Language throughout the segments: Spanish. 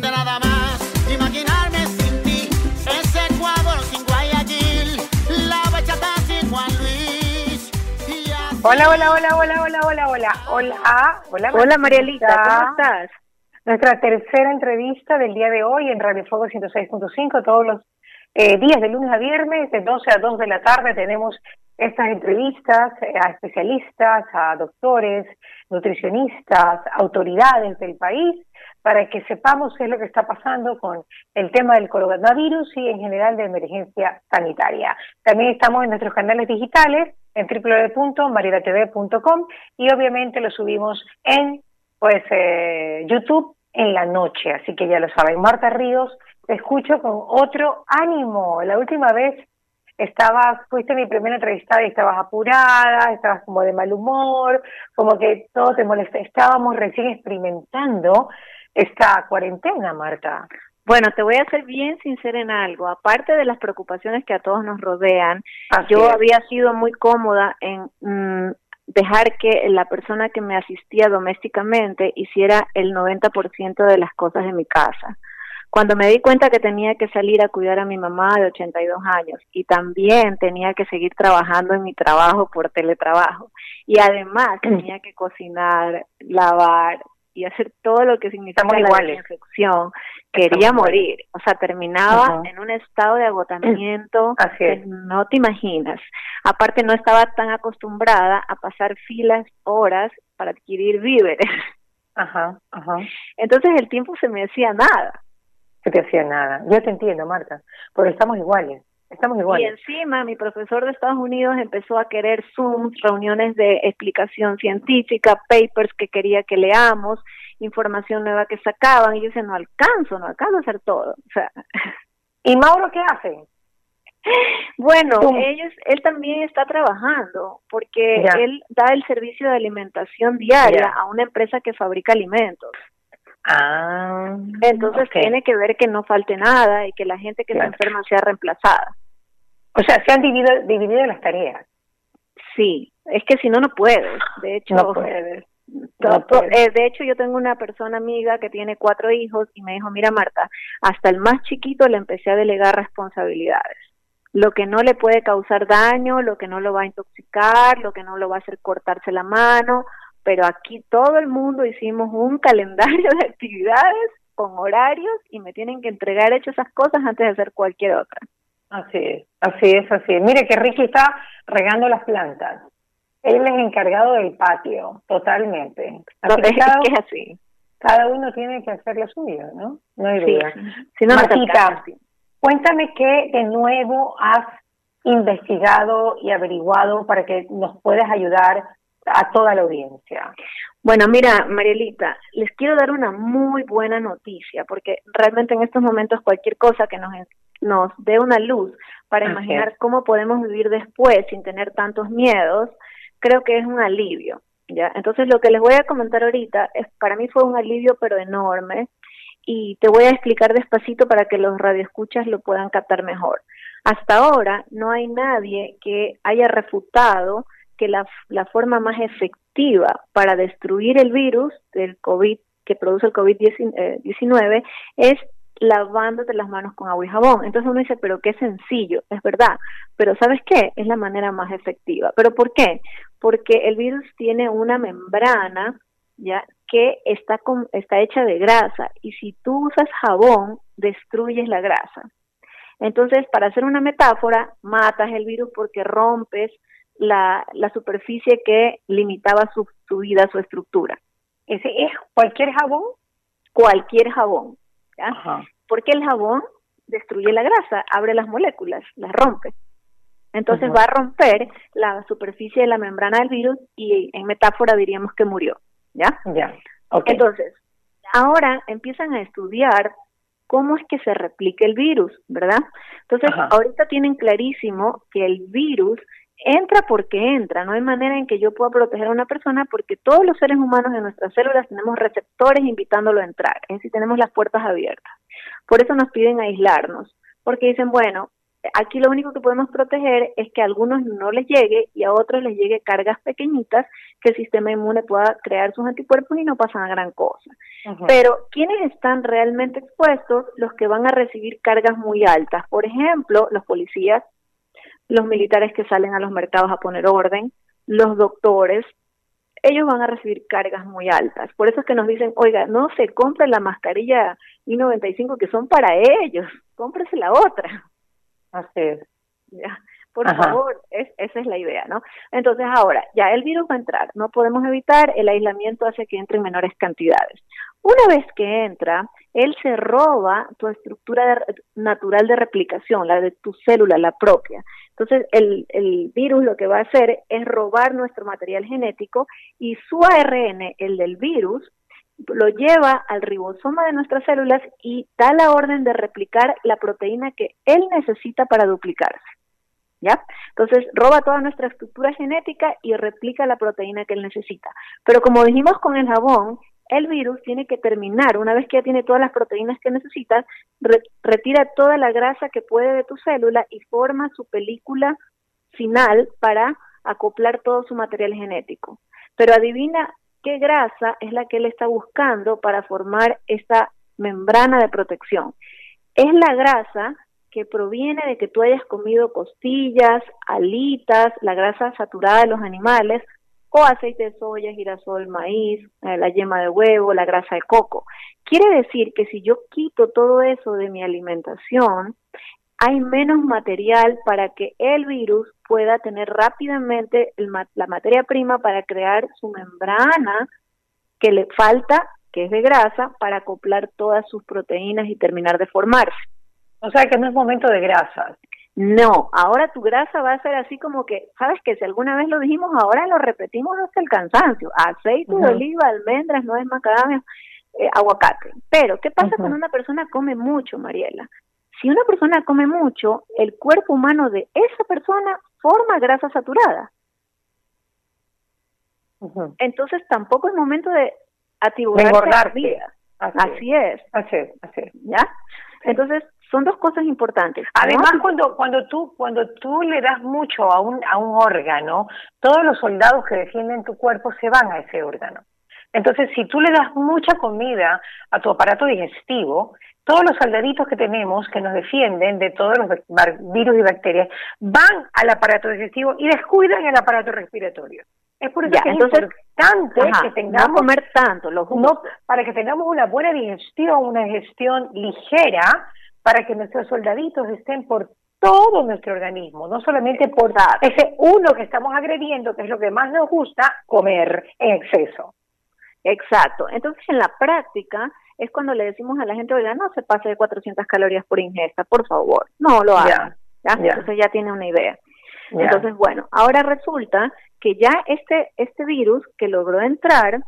de nada más imaginarme sin ti. Ese Ecuador sin Guayaquil, la bachata sin Juan Luis. y así- Hola, hola, hola, hola, hola, hola, hola, hola, hola, Hola Marielita, ¿cómo estás? Nuestra tercera entrevista del día de hoy en Radio Fuego 106.5, todos los eh, días de lunes a viernes, de 12 a 2 de la tarde, tenemos estas entrevistas eh, a especialistas, a doctores, nutricionistas, autoridades del país, para que sepamos qué es lo que está pasando con el tema del coronavirus y en general de emergencia sanitaria. También estamos en nuestros canales digitales en www.maridatv.com y obviamente lo subimos en pues eh, YouTube en la noche, así que ya lo saben. Marta Ríos, te escucho con otro ánimo. La última vez estabas, fuiste mi primera entrevistada y estabas apurada, estabas como de mal humor, como que todo te molesta. Estábamos recién experimentando esta cuarentena, Marta. Bueno, te voy a ser bien sincera en algo. Aparte de las preocupaciones que a todos nos rodean, Así yo es. había sido muy cómoda en mm, dejar que la persona que me asistía domésticamente hiciera el 90% de las cosas en mi casa. Cuando me di cuenta que tenía que salir a cuidar a mi mamá de 82 años y también tenía que seguir trabajando en mi trabajo por teletrabajo y además tenía que cocinar, lavar y hacer todo lo que significa la iguales. desinfección, quería morir. O sea, terminaba en un estado de agotamiento Así que no te imaginas. Aparte, no estaba tan acostumbrada a pasar filas, horas para adquirir víveres. Ajá, ajá. Entonces el tiempo se me hacía nada. No te hacía nada. Yo te entiendo, Marta, porque estamos iguales. Estamos Y iguales. encima mi profesor de Estados Unidos empezó a querer Zooms, reuniones de explicación científica, papers que quería que leamos, información nueva que sacaban, y yo decía, no alcanzo, no alcanzo a hacer todo. O sea, ¿Y Mauro qué hace? Bueno, ellos, él también está trabajando porque Ya. él da el servicio de alimentación diaria Ya. a una empresa que fabrica alimentos. Ah, Entonces tiene que ver que no falte nada y que la gente que Claro. se enferma sea reemplazada. O sea, se han dividido, dividido las tareas. Sí, es que si no, no puedes. De hecho, No No eh, de hecho, yo tengo una persona amiga que tiene cuatro hijos y me dijo, mira Marta, hasta el más chiquito le empecé a delegar responsabilidades. Lo que no le puede causar daño, lo que no lo va a intoxicar, lo que no lo va a hacer cortarse la mano, pero aquí todo el mundo hicimos un calendario de actividades con horarios y me tienen que entregar hecho esas cosas antes de hacer cualquier otra. Así es, así es, así es. Mire que Ricky está regando las plantas. Él es encargado del patio, totalmente. Así que es cada, que es así. cada uno tiene que hacer lo suyo, ¿no? No hay Sí. duda. Si no, alcanza. Cuéntame qué de nuevo has investigado y averiguado para que nos puedas ayudar a toda la audiencia. Bueno, mira, Marielita, les quiero dar una muy buena noticia, porque realmente en estos momentos cualquier cosa que nos, nos dé una luz para imaginar cómo podemos vivir después sin tener tantos miedos, creo que es un alivio. ¿ya? Entonces, lo que les voy a comentar ahorita, es, para mí fue un alivio, pero enorme, y te voy a explicar despacito para que los radioescuchas lo puedan captar mejor. Hasta ahora no hay nadie que haya refutado que la, la forma más efectiva para destruir el virus del COVID que produce el COVID-19 es lavándote las manos con agua y jabón. Entonces uno dice, pero qué sencillo, es verdad. Pero ¿sabes qué? Es la manera más efectiva. ¿Pero por qué? Porque el virus tiene una membrana ya que está con, está hecha de grasa y si tú usas jabón destruyes la grasa. Entonces, para hacer una metáfora, matas el virus porque rompes la, la superficie que limitaba su, su vida, su estructura. ¿Ese es cualquier jabón? Cualquier jabón. ¿ya? Ajá. Porque el jabón destruye la grasa, abre las moléculas, las rompe. Entonces va a romper la superficie de la membrana del virus y en metáfora diríamos que murió. ¿Ya? Ya. Entonces, ahora empiezan a estudiar cómo es que se replica el virus, ¿verdad? Entonces, Ajá. ahorita tienen clarísimo que el virus entra porque entra, no hay manera en que yo pueda proteger a una persona porque todos los seres humanos en nuestras células tenemos receptores invitándolo a entrar, es decir, tenemos las puertas abiertas. Por eso nos piden aislarnos, porque dicen, bueno, aquí lo único que podemos proteger es que a algunos no les llegue y a otros les llegue cargas pequeñitas que el sistema inmune pueda crear sus anticuerpos y no pasa gran cosa. Pero ¿quiénes están realmente expuestos? Los que van a recibir cargas muy altas. Por ejemplo, los policías, los militares que salen a los mercados a poner orden, los doctores, ellos van a recibir cargas muy altas. Por eso es que nos dicen, oiga, no se compre la mascarilla I95 que son para ellos, cómprese la otra. Así es. Ya, por favor, es, esa es la idea, ¿no? Entonces ahora, ya el virus va a entrar, no podemos evitar, el aislamiento hace que entre en menores cantidades. Una vez que entra, él se roba tu estructura natural de replicación, la de tu célula, la propia. Entonces, el, el virus lo que va a hacer es robar nuestro material genético y su ARN, el del virus, lo lleva al ribosoma de nuestras células y da la orden de replicar la proteína que él necesita para duplicarse. ¿Ya? Entonces roba toda nuestra estructura genética y replica la proteína que él necesita. Pero como dijimos con el jabón, el virus tiene que terminar, una vez que ya tiene todas las proteínas que necesita, retira toda la grasa que puede de tu célula y forma su película final para acoplar todo su material genético. Pero adivina qué grasa es la que él está buscando para formar esta membrana de protección. Es la grasa que proviene de que tú hayas comido costillas, alitas, la grasa saturada de los animales, o aceite de soya, girasol, maíz, eh, la yema de huevo, la grasa de coco. Quiere decir que si yo quito todo eso de mi alimentación, hay menos material para que el virus pueda tener rápidamente la materia prima para crear su membrana que le falta, que es de grasa, para acoplar todas sus proteínas y terminar de formarse. O sea que no es momento de grasas. No, ahora tu grasa va a ser así como que, sabes que si alguna vez lo dijimos, ahora lo repetimos hasta el cansancio. Aceite de oliva, almendras, no es macadamia, eh, aguacate. Pero, ¿qué pasa cuando una persona come mucho, Mariela? Si una persona come mucho, el cuerpo humano de esa persona forma grasa saturada. Entonces tampoco es momento de atiborrar vida. Así, es. Así es. Así es. ¿Ya? Entonces, son dos cosas importantes. Además, cuando cuando tú cuando tú le das mucho a un a un órgano, todos los soldados que defienden tu cuerpo se van a ese órgano. Entonces, si tú le das mucha comida a tu aparato digestivo, todos los soldaditos que tenemos que nos defienden de todos los virus y bacterias van al aparato digestivo y descuidan el aparato respiratorio. Es por eso que es importante que tengamos no comer tanto, los no, para que tengamos una buena digestión, una digestión ligera, para que nuestros soldaditos estén por todo nuestro organismo, no solamente por ese uno que estamos agrediendo, que es lo que más nos gusta, comer en exceso. Exacto. Entonces, en la práctica es cuando le decimos a la gente, oiga, no se pase de 400 calorías por ingesta, por favor, no lo hagan. Entonces ya tiene una idea. Entonces, bueno, ahora resulta que ya este, este virus que logró entrar,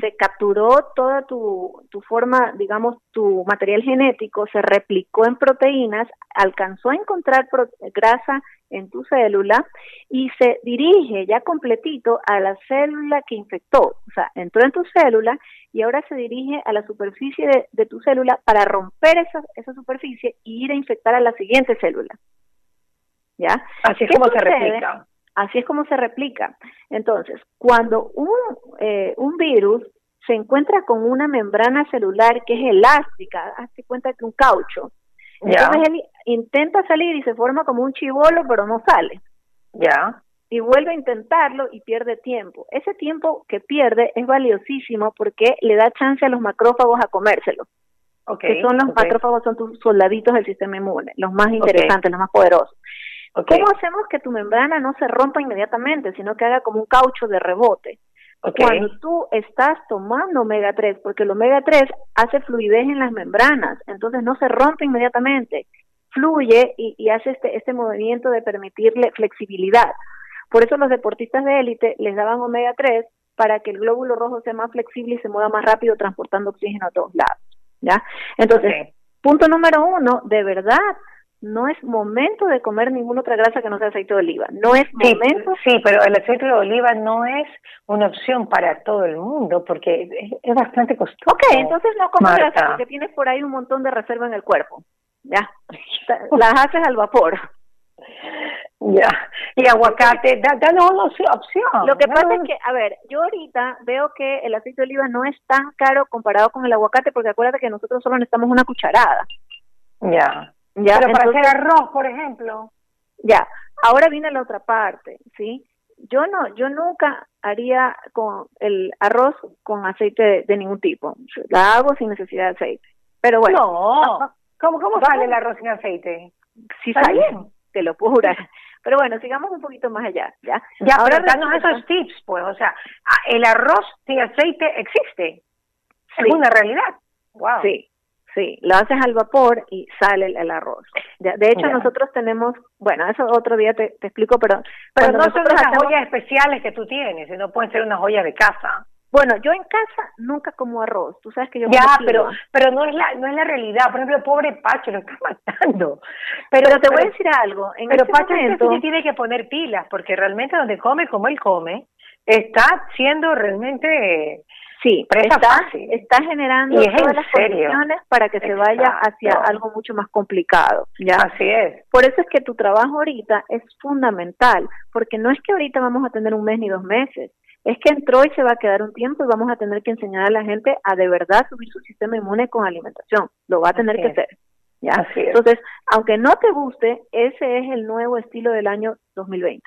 se capturó toda tu, tu forma, digamos, tu material genético, se replicó en proteínas, alcanzó a encontrar grasa en tu célula y se dirige ya completito a la célula que infectó. O sea, entró en tu célula y ahora se dirige a la superficie de, de tu célula para romper esa, esa superficie y ir a infectar a la siguiente célula. ¿Ya? Así es como se replica. Así es como se replica. Entonces, cuando un, eh, un virus se encuentra con una membrana celular que es elástica, hazte cuenta que un caucho, entonces él intenta salir y se forma como un chivolo, pero no sale. Ya. Y vuelve a intentarlo y pierde tiempo. Ese tiempo que pierde es valiosísimo porque le da chance a los macrófagos a comérselo. Okay, que son los macrófagos, son tus soldaditos del sistema inmune, los más interesantes, los más poderosos. ¿Cómo hacemos que tu membrana no se rompa inmediatamente, sino que haga como un caucho de rebote? Cuando tú estás tomando omega 3, porque el omega 3 hace fluidez en las membranas, entonces no se rompe inmediatamente, fluye y, y hace este, este movimiento de permitirle flexibilidad. Por eso los deportistas de élite les daban omega 3 para que el glóbulo rojo sea más flexible y se mueva más rápido transportando oxígeno a todos lados. ¿ya? Entonces, punto número uno, de verdad, no es momento de comer ninguna otra grasa que no sea aceite de oliva. No es momento. Sí, pero el aceite de oliva no es una opción para todo el mundo porque es, bastante costoso. Ok, entonces no comas grasa porque tienes por ahí un montón de reserva en el cuerpo. ya, las haces al vapor. Ya, y aguacate, danos una opción. Lo que pasa es que, a ver, yo ahorita veo que el aceite de oliva no es tan caro comparado con el aguacate, porque acuérdate que nosotros solo necesitamos una cucharada. Ya. Ya Pero para hacer arroz, por ejemplo. Ya, ahora viene la otra parte, ¿sí? Yo no, yo nunca haría con el arroz con aceite de, ningún tipo. La hago sin necesidad de aceite. Pero bueno. No. ¿Cómo, cómo sale el arroz sin aceite? Sí sale, bien? te lo puedo jurar. Pero bueno, sigamos un poquito más allá, ¿ya? Ya, Ahora danos esos tips, pues, o sea, el arroz sin aceite existe, es una realidad. Wow. Sí, sí, lo haces al vapor y sale el, arroz. De, hecho, nosotros tenemos, bueno, eso otro día te, explico, pero... Pero no son las joyas especiales que tú tienes, sino pueden ser unas joyas de casa. Bueno, yo en casa nunca como arroz. Tú sabes que yo ya, pero pero no es la no es la realidad. Por ejemplo, el pobre Pacho lo está matando. Pero, te voy a decir algo. En pero este Pacho momento, sí tiene que poner pilas porque realmente donde come como él come está siendo realmente sí está está generando todas las condiciones para que se vaya hacia algo mucho más complicado. ¿ya? Así es. Por eso es que tu trabajo ahorita es fundamental porque no es que ahorita vamos a tener un mes ni dos meses es que entró y se va a quedar un tiempo y vamos a tener que enseñar a la gente a de verdad subir su sistema inmune con alimentación. Lo va a tener que hacer. ¿ya? Entonces, aunque no te guste, ese es el nuevo estilo del año 2020.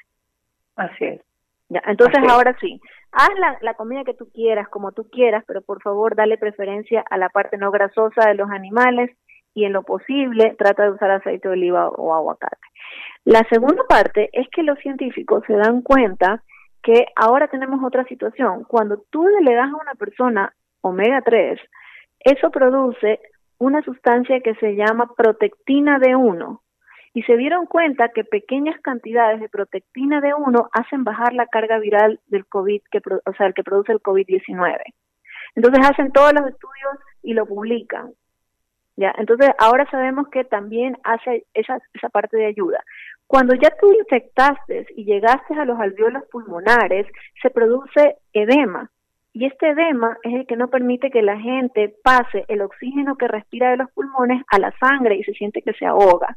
Así es. Ya, entonces ahora sí, haz la, la, comida que tú quieras, como tú quieras, pero por favor dale preferencia a la parte no grasosa de los animales y en lo posible trata de usar aceite de oliva o aguacate. La segunda parte es que los científicos se dan cuenta que ahora tenemos otra situación. Cuando tú le das a una persona omega 3, eso produce una sustancia que se llama protectina D1 y se dieron cuenta que pequeñas cantidades de protectina D1 hacen bajar la carga viral del COVID, que, o sea, el que produce el COVID-19. Entonces hacen todos los estudios y lo publican. ¿ya? Entonces ahora sabemos que también hace esa, esa parte de ayuda. Cuando ya tú infectaste y llegaste a los alveolos pulmonares, se produce edema. Y este edema es el que no permite que la gente pase el oxígeno que respira de los pulmones a la sangre y se siente que se ahoga.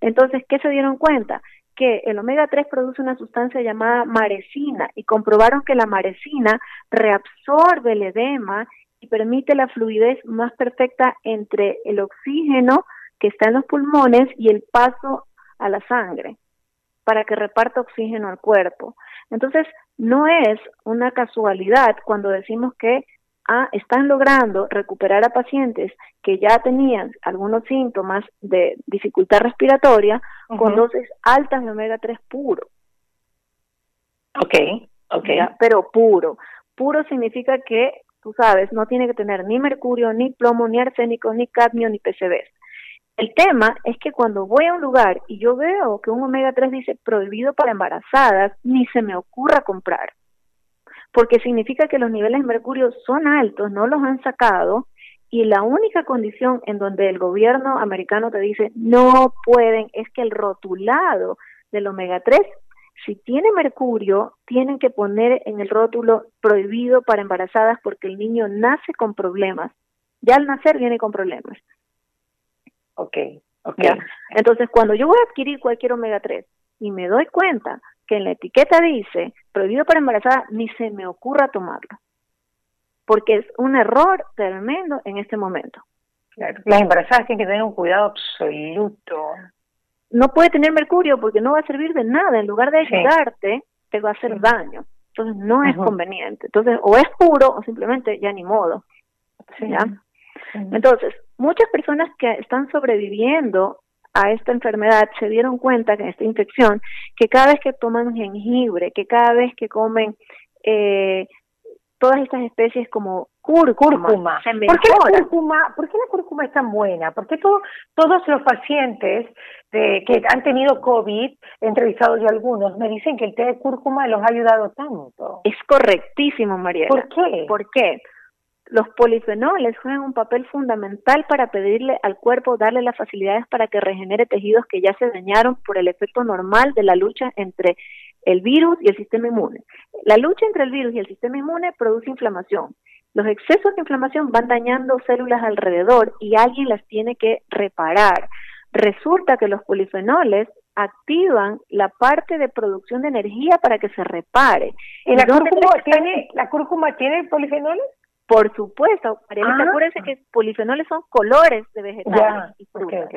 Entonces, ¿qué se dieron cuenta? Que el omega 3 produce una sustancia llamada marecina y comprobaron que la marecina reabsorbe el edema y permite la fluidez más perfecta entre el oxígeno que está en los pulmones y el paso a la sangre para que reparta oxígeno al cuerpo. Entonces, no es una casualidad cuando decimos que ah, están logrando recuperar a pacientes que ya tenían algunos síntomas de dificultad respiratoria con dosis altas de omega 3 puro. Ok, ok. Pero puro. Puro significa que, tú sabes, no tiene que tener ni mercurio, ni plomo, ni arsénico, ni cadmio, ni PCBs. El tema es que cuando voy a un lugar y yo veo que un omega 3 dice prohibido para embarazadas, ni se me ocurra comprar. Porque significa que los niveles de mercurio son altos, no los han sacado, y la única condición en donde el gobierno americano te dice no pueden es que el rotulado del omega 3, si tiene mercurio, tienen que poner en el rótulo prohibido para embarazadas porque el niño nace con problemas. Ya al nacer viene con problemas. Ok, ok. Entonces, cuando yo voy a adquirir cualquier omega 3 y me doy cuenta que en la etiqueta dice prohibido para embarazada, ni se me ocurra tomarlo. Porque es un error tremendo en este momento. Claro. Las embarazadas tienen que tener un cuidado absoluto. No puede tener mercurio porque no va a servir de nada. En lugar de ayudarte, te va a hacer daño. Entonces no es conveniente. Entonces, o es puro o simplemente ya ni modo. ¿ya? Entonces, muchas personas que están sobreviviendo a esta enfermedad se dieron cuenta que esta infección, que cada vez que toman jengibre, que cada vez que comen eh, todas estas especies como cúrcuma, ¿Por qué la cúrcuma, ¿Por qué la cúrcuma es tan buena? ¿Por qué todos los pacientes de, que han tenido COVID, he entrevistado yo algunos, me dicen que el té de cúrcuma los ha ayudado tanto? Es correctísimo, María. ¿Por qué? ¿Por qué? Los polifenoles juegan un papel fundamental para pedirle al cuerpo darle las facilidades para que regenere tejidos que ya se dañaron por el efecto normal de la lucha entre el virus y el sistema inmune. La lucha entre el virus y el sistema inmune produce inflamación. Los excesos de inflamación van dañando células alrededor y alguien las tiene que reparar. resulta que los polifenoles activan la parte de producción de energía para que se repare. ¿Y la cúrcuma tiene, la cúrcuma tiene polifenoles? Por supuesto, Mariana, ah. que polifenoles son colores de vegetales y frutas.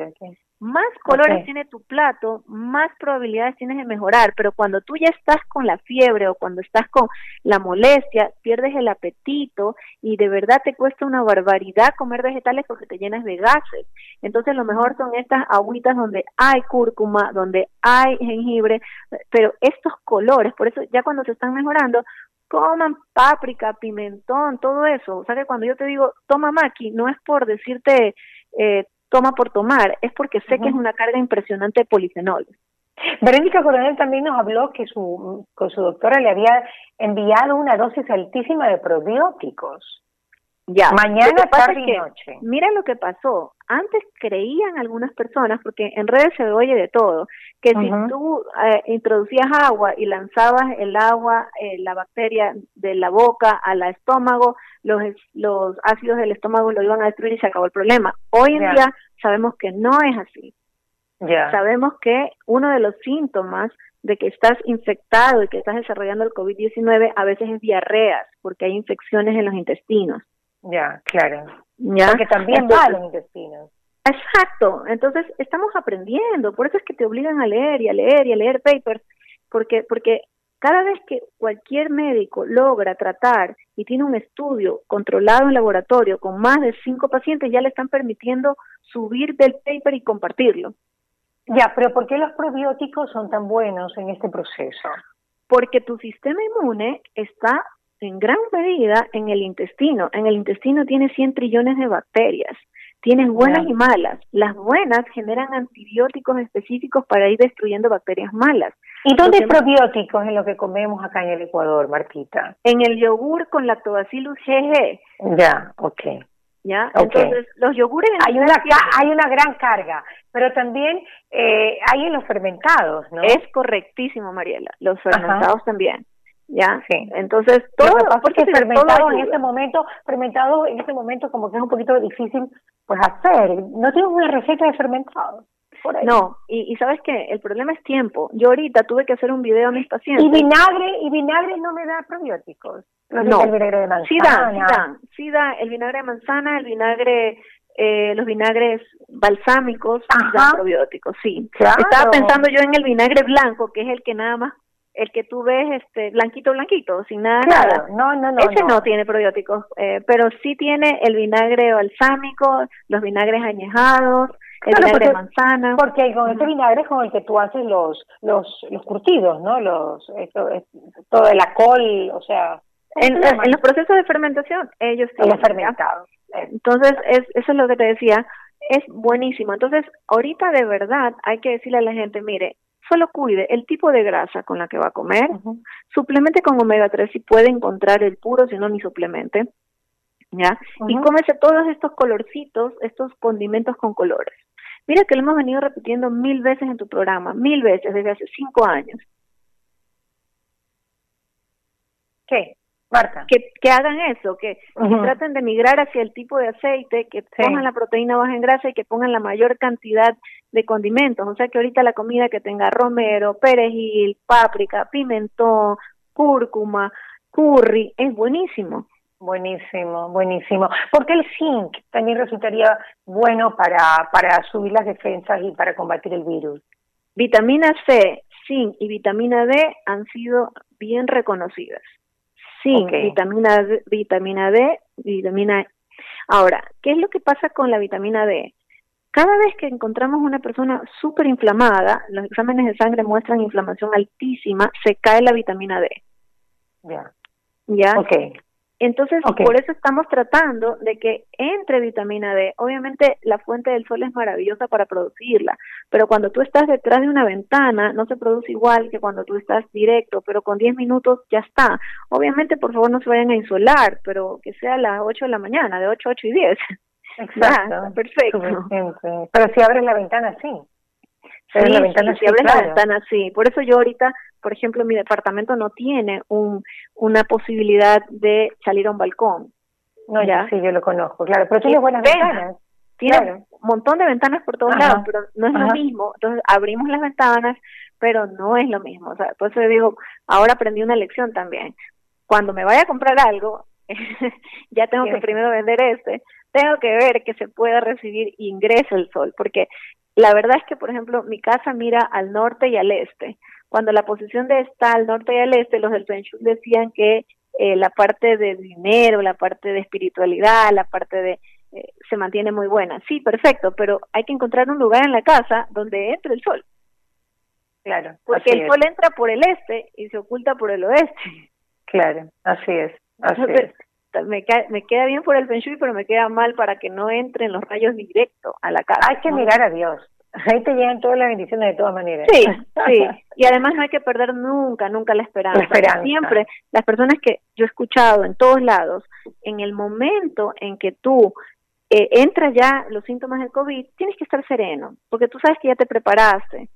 Más colores tiene tu plato, más probabilidades tienes de mejorar, pero cuando tú ya estás con la fiebre o cuando estás con la molestia, pierdes el apetito y de verdad te cuesta una barbaridad comer vegetales porque te llenas de gases. Entonces lo mejor son estas agüitas donde hay cúrcuma, donde hay jengibre, pero estos colores, por eso ya cuando se están mejorando, coman páprica, pimentón, todo eso. O sea que cuando yo te digo toma maqui, no es por decirte eh, toma por tomar, es porque sé que es una carga impresionante de polifenoles. Verónica Coronel también nos habló que su, con su doctora le había enviado una dosis altísima de probióticos. Ya. Mañana, tarde y noche. Mira lo que pasó. Antes creían algunas personas, porque en redes se oye de todo, que si tú eh, introducías agua y lanzabas el agua, eh, la bacteria de la boca al estómago, los, los ácidos del estómago lo iban a destruir y se acabó el problema. Hoy en día sabemos que no es así. Ya. Sabemos que uno de los síntomas de que estás infectado y que estás desarrollando el COVID-19 a veces es diarreas, porque hay infecciones en los intestinos. Ya, claro. ¿Ya? Porque también va los intestinos. Exacto, entonces estamos aprendiendo, por eso es que te obligan a leer y a leer y a leer papers, porque, porque cada vez que cualquier médico logra tratar y tiene un estudio controlado en laboratorio con más de cinco pacientes, ya le están permitiendo subir del paper y compartirlo. Ya, pero ¿por qué los probióticos son tan buenos en este proceso? Porque tu sistema inmune está en gran medida en el intestino. En el intestino tiene 100 trillones de bacterias. Tienes buenas y malas. Las buenas generan antibióticos específicos para ir destruyendo bacterias malas. ¿Y dónde hay probióticos en lo que comemos acá en el Ecuador, Martita? En el yogur con lactobacillus GG. Ya, ok. ¿Ya? Entonces, los yogures... Hay una, hay una gran carga, pero también eh, hay en los fermentados, ¿no? Es correctísimo, Mariela. Los fermentados también. ¿Ya? Sí. Entonces, todo, porque fermentado en este momento, fermentado en este momento como que es un poquito difícil pues hacer. No tengo una receta de fermentado. No, y, y sabes que el problema es tiempo. Yo ahorita tuve que hacer un video a mis pacientes. Y vinagre, y vinagre no me da probióticos. No, el vinagre de manzana. Sí da, sí da, el vinagre de manzana, el vinagre eh, los vinagres balsámicos dan probióticos, sí. Estaba pensando yo en el vinagre blanco, que es el que nada más el que tú ves este blanquito blanquito sin nada claro, no no no ese no, tiene probióticos eh, pero sí tiene el vinagre balsámico los vinagres añejados el vinagre de manzana. porque con este vinagre es con el que tú haces los los los curtidos no los esto, todo el col o sea en, los procesos de fermentación ellos tienen fermentados entonces es eso es lo que te decía es buenísimo. Entonces ahorita de verdad hay que decirle a la gente mire solo cuide el tipo de grasa con la que va a comer, suplemente con omega 3 si puede encontrar el puro, si no ni suplemente, ¿ya? Y cómese todos estos colorcitos, estos condimentos con colores. Mira que lo hemos venido repitiendo mil veces en tu programa, mil veces desde hace cinco años. ¿Qué? Marta. Que, que hagan eso, que, traten de migrar hacia el tipo de aceite, que pongan la proteína baja en grasa y que pongan la mayor cantidad de condimentos. O sea que ahorita la comida que tenga romero, perejil, páprica, pimentón, cúrcuma, curry, es buenísimo. Buenísimo, buenísimo. Porque el zinc también resultaría bueno para, para subir las defensas y para combatir el virus. Vitamina C, zinc y vitamina D han sido bien reconocidas. Zinc, vitamina D, vitamina D, vitamina E. Ahora, ¿qué es lo que pasa con la vitamina D? Cada vez que encontramos una persona súper inflamada, los exámenes de sangre muestran inflamación altísima, se cae la vitamina D. Ya. ¿Ya? Entonces, por eso estamos tratando de que entre vitamina D. Obviamente, la fuente del sol es maravillosa para producirla, pero cuando tú estás detrás de una ventana, no se produce igual que cuando tú estás directo, pero con 10 minutos ya está. Obviamente, por favor, no se vayan a insolar, pero que sea a las 8 de la mañana, de 8 a 8 y 10. Exacto. perfecto. Pero si abres la ventana, sí. Si abres la ventana, sí, si abres la ventana, sí. Por eso yo ahorita, por ejemplo, mi departamento no tiene un, una posibilidad de salir a un balcón. No, ya. Sí, yo lo conozco, claro. Pero tiene buenas ventanas. Tiene un montón de ventanas por todos lados, pero no es lo mismo. Entonces abrimos las ventanas, pero no es lo mismo. O sea, por eso digo, ahora aprendí una lección también. Cuando me vaya a comprar algo, ya tengo que primero vender este, tengo que ver que se pueda recibir ingreso el sol, porque la verdad es que, por ejemplo, mi casa mira al norte y al este. Cuando la posición de está al norte y al este, los del Feng decían que eh, la parte de dinero, la parte de espiritualidad, la parte de eh, se mantiene muy buena. Sí, perfecto, pero hay que encontrar un lugar en la casa donde entre el sol. Claro. Porque el sol entra por el este y se oculta por el oeste. Claro, así es. Así Me, me queda bien por el feng shui, pero me queda mal para que no entren los rayos directos a la casa. Hay que mirar a Dios. Ahí te llegan todas las bendiciones de todas maneras. Sí, sí. Y además no hay que perder nunca, nunca la esperanza. Siempre, las personas que yo he escuchado en todos lados, en el momento en que tú eh, entras ya los síntomas del COVID, tienes que estar sereno, porque tú sabes que ya te preparaste,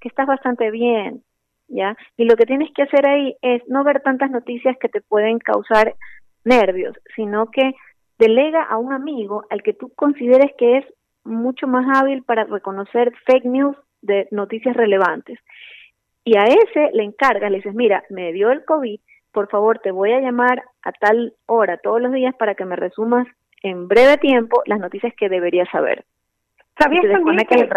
que estás bastante bien, ¿ya? Y lo que tienes que hacer ahí es no ver tantas noticias que te pueden causar nervios, sino que delega a un amigo al que tú consideres que es mucho más hábil para reconocer fake news de noticias relevantes. Y a ese le encargas, le dices, mira, me dio el COVID, por favor, te voy a llamar a tal hora todos los días para que me resumas en breve tiempo las noticias que deberías saber. ¿Sabías también que el,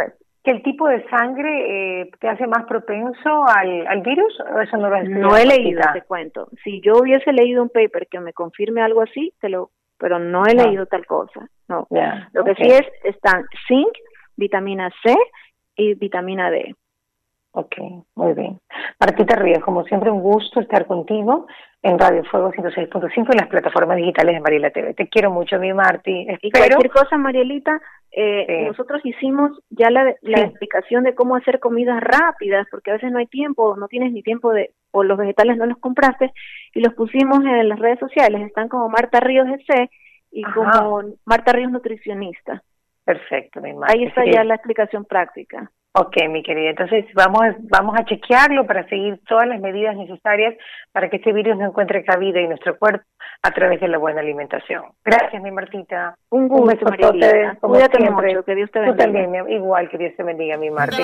que el, tipo de sangre eh, te hace más propenso al, al virus? ¿O eso no lo has No he leído, te cuento. Si yo hubiese leído un paper que me confirme algo así, te lo pero no he leído tal cosa. No. Lo que sí es, están zinc, vitamina C y vitamina D. Ok, muy bien. Martita Ríos, como siempre, un gusto estar contigo en Radio Fuego 106.5 y las plataformas digitales de Mariela TV. Te quiero mucho, mi Marti. Y cualquier cosa, Marielita, eh, nosotros hicimos ya la, explicación de cómo hacer comidas rápidas, porque a veces no hay tiempo, no tienes ni tiempo de, o los vegetales no los compraste, y los pusimos en las redes sociales. Están como Marta Ríos GC y como Marta Ríos Nutricionista. Perfecto, mi Marta. Ahí está ya la explicación práctica. Ok, mi querida. Entonces vamos, vamos a chequearlo para seguir todas las medidas necesarias para que este virus no encuentre cabida en nuestro cuerpo a través de la buena alimentación. Gracias, mi Martita. Un gusto, María. Cuídate mucho, que Dios te bendiga. Tú también, igual que Dios te bendiga, mi Marta.